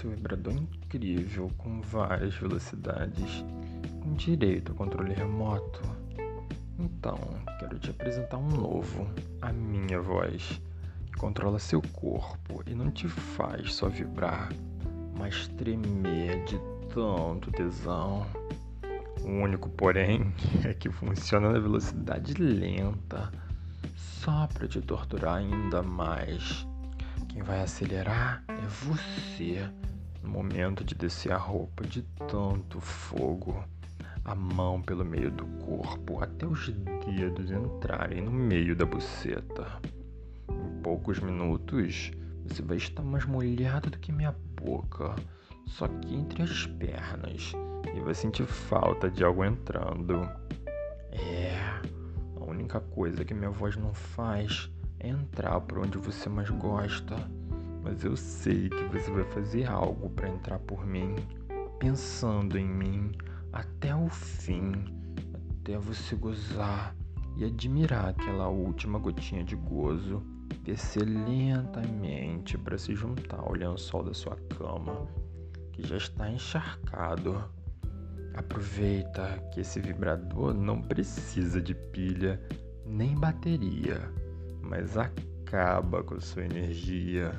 seu vibrador incrível com várias velocidades, com direito a controle remoto. Então, quero te apresentar um novo, a minha voz, que controla seu corpo e não te faz só vibrar, mas tremer de tanto tesão. O único, porém, é que funciona na velocidade lenta, só para te torturar ainda mais. Quem vai acelerar é você no momento de descer a roupa de tanto fogo, a mão pelo meio do corpo até os dedos entrarem no meio da buceta. Em poucos minutos você vai estar mais molhado do que minha boca, só que entre as pernas, e vai sentir falta de algo entrando. É, a única coisa que minha voz não faz entrar por onde você mais gosta, mas eu sei que você vai fazer algo para entrar por mim, pensando em mim até o fim, até você gozar e admirar aquela última gotinha de gozo descer lentamente para se juntar ao lençol da sua cama, que já está encharcado. Aproveita que esse vibrador não precisa de pilha nem bateria mas acaba com sua energia.